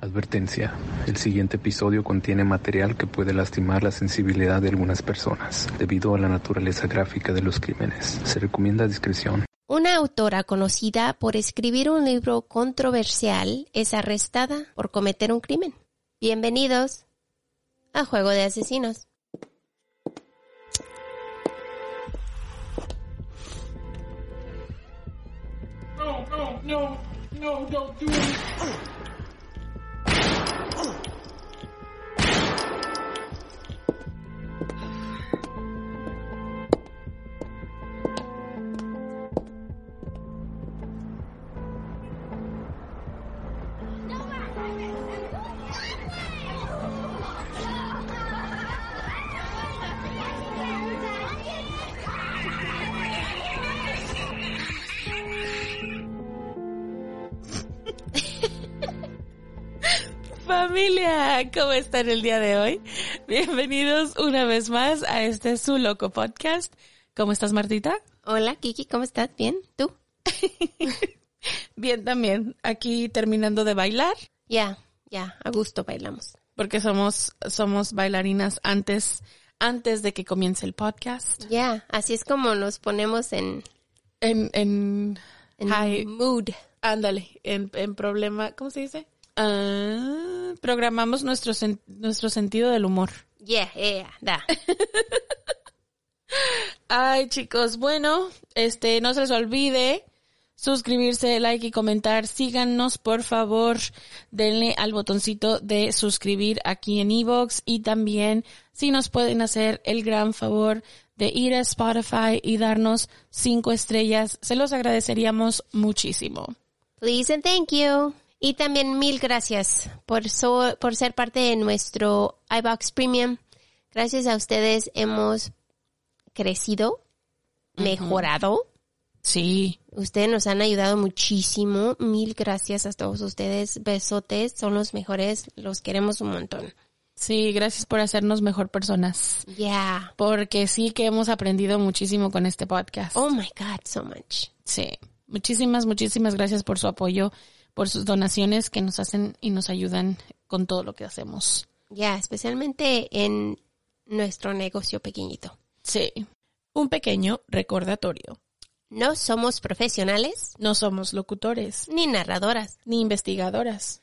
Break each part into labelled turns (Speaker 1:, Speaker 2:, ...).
Speaker 1: Advertencia. El siguiente episodio contiene material que puede lastimar la sensibilidad de algunas personas debido a la naturaleza gráfica de los crímenes. Se recomienda discreción.
Speaker 2: Una autora conocida por escribir un libro controversial es arrestada por cometer un crimen. Bienvenidos a Juego de Asesinos.
Speaker 3: No, no, no, no, don't do it. Oh!
Speaker 4: Familia, ¿cómo están el día de hoy? Bienvenidos una vez más a este su loco podcast. ¿Cómo estás, Martita?
Speaker 2: Hola, Kiki, ¿cómo estás? ¿Bien? ¿Tú?
Speaker 4: Bien también. Aquí terminando de bailar.
Speaker 2: Ya, ya, a gusto bailamos.
Speaker 4: Porque somos, somos bailarinas antes, antes de que comience el podcast.
Speaker 2: Ya, así es como nos ponemos en,
Speaker 4: En, en,
Speaker 2: en
Speaker 4: Hi.
Speaker 2: mood.
Speaker 4: ándale, en, en problema, ¿cómo se dice? Ah, programamos nuestro, sen- nuestro sentido del humor.
Speaker 2: Yeah, yeah, da.
Speaker 4: Ay, chicos, bueno, este, no se les olvide suscribirse, like y comentar. Síganos, por favor. Denle al botoncito de suscribir aquí en Evox y también si nos pueden hacer el gran favor de ir a Spotify y darnos cinco estrellas, se los agradeceríamos muchísimo.
Speaker 2: Please and thank you. Y también mil gracias por, so- por ser parte de nuestro iBox Premium. Gracias a ustedes hemos crecido, mejorado.
Speaker 4: Sí,
Speaker 2: Ustedes nos han ayudado muchísimo. Mil gracias a todos ustedes. Besotes, son los mejores. Los queremos un montón.
Speaker 4: sí, gracias por hacernos mejor personas.
Speaker 2: Yeah.
Speaker 4: Porque sí que hemos aprendido muchísimo con este podcast.
Speaker 2: Oh my God, so much.
Speaker 4: Sí, muchísimas, muchísimas gracias por su apoyo, por sus donaciones que nos hacen y nos ayudan con todo lo que hacemos.
Speaker 2: Yeah, especialmente en nuestro negocio pequeñito.
Speaker 4: Sí. Un pequeño recordatorio.
Speaker 2: No somos profesionales,
Speaker 4: No somos locutores,
Speaker 2: ni narradoras,
Speaker 4: ni investigadoras,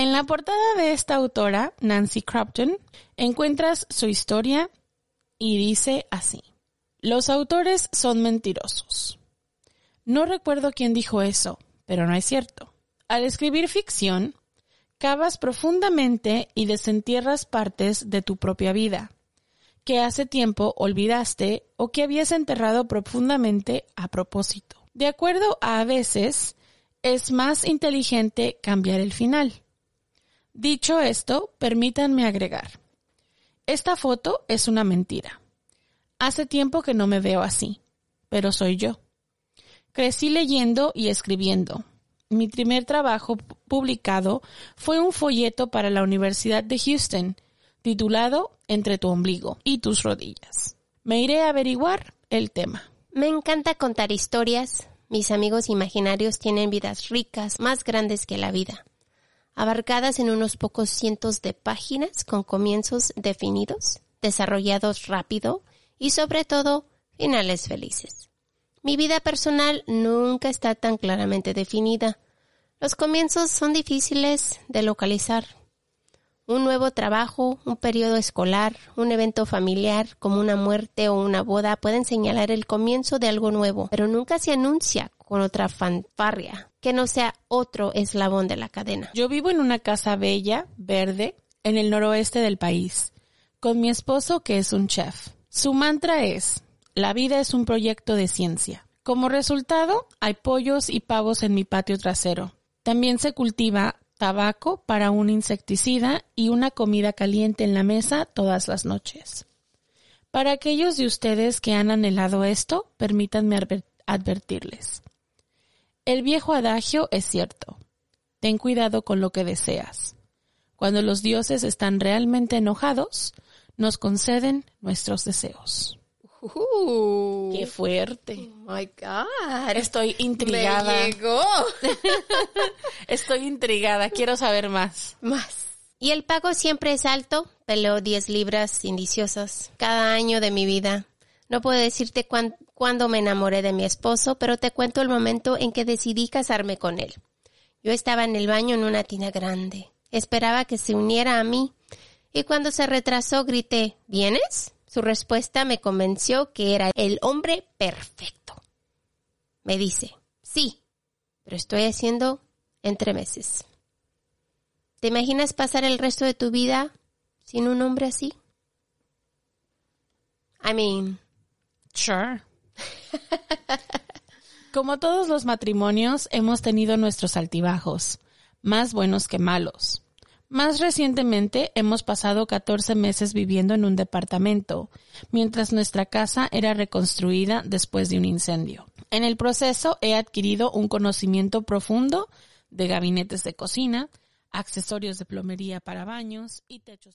Speaker 4: En la portada de esta autora, Nancy Crofton, encuentras su historia y dice así. Los autores son mentirosos. No recuerdo quién dijo eso, pero no es cierto. Al escribir ficción, cavas profundamente y desentierras partes de tu propia vida, que hace tiempo olvidaste o que habías enterrado profundamente a propósito. De acuerdo a a veces, es más inteligente cambiar el final. Dicho esto, permítanme agregar. Esta foto es una mentira. Hace tiempo que no me veo así, pero soy yo. Crecí leyendo y escribiendo. Mi primer trabajo pu- publicado fue un folleto para la Universidad de Houston, titulado Entre tu ombligo y tus rodillas. Me iré a averiguar el tema.
Speaker 2: Me encanta contar historias. Mis amigos imaginarios tienen vidas ricas, más grandes que la vida. Abarcadas en unos pocos cientos de páginas con comienzos definidos, desarrollados rápido y sobre todo finales felices. Mi vida personal nunca está tan claramente definida. Los comienzos son difíciles de localizar. Un nuevo trabajo, un periodo escolar, un evento familiar como una muerte o una boda pueden señalar el comienzo de algo nuevo, pero nunca se anuncia con otra fanfarria que no sea otro eslabón de la cadena.
Speaker 4: Yo vivo en una casa bella, verde, en el noroeste del país, con mi esposo que es un chef. Su mantra es, la vida es un proyecto de ciencia. Como resultado, hay pollos y pavos en mi patio trasero. También se cultiva tabaco para un insecticida y una comida caliente en la mesa todas las noches. Para aquellos de ustedes que han anhelado esto, permítanme advertirles. El viejo adagio es cierto. Ten cuidado con lo que deseas. Cuando los dioses están realmente enojados, nos conceden nuestros deseos.
Speaker 2: Uh,
Speaker 4: ¡Qué fuerte!
Speaker 2: Oh my God.
Speaker 4: Estoy intrigada.
Speaker 2: Me llegó.
Speaker 4: Estoy intrigada. Quiero saber más.
Speaker 2: Más. Y el pago siempre es alto. Peleo 10 libras indiciosas cada año de mi vida. No puedo decirte cuándo me enamoré de mi esposo, pero te cuento el momento en que decidí casarme con él. Yo estaba en el baño en una tina grande. Esperaba que se uniera a mí. Y cuando se retrasó grité, ¿vienes? Su respuesta me convenció que era el hombre perfecto. Me dice, sí, pero estoy haciendo entre meses. ¿Te imaginas pasar el resto de tu vida sin un hombre así? I mean,
Speaker 4: sure. Como todos los matrimonios, hemos tenido nuestros altibajos, más buenos que malos. Más recientemente hemos pasado 14 meses viviendo en un departamento, mientras nuestra casa era reconstruida después de un incendio. En el proceso he adquirido un conocimiento profundo de gabinetes de cocina, accesorios de plomería para baños y techos.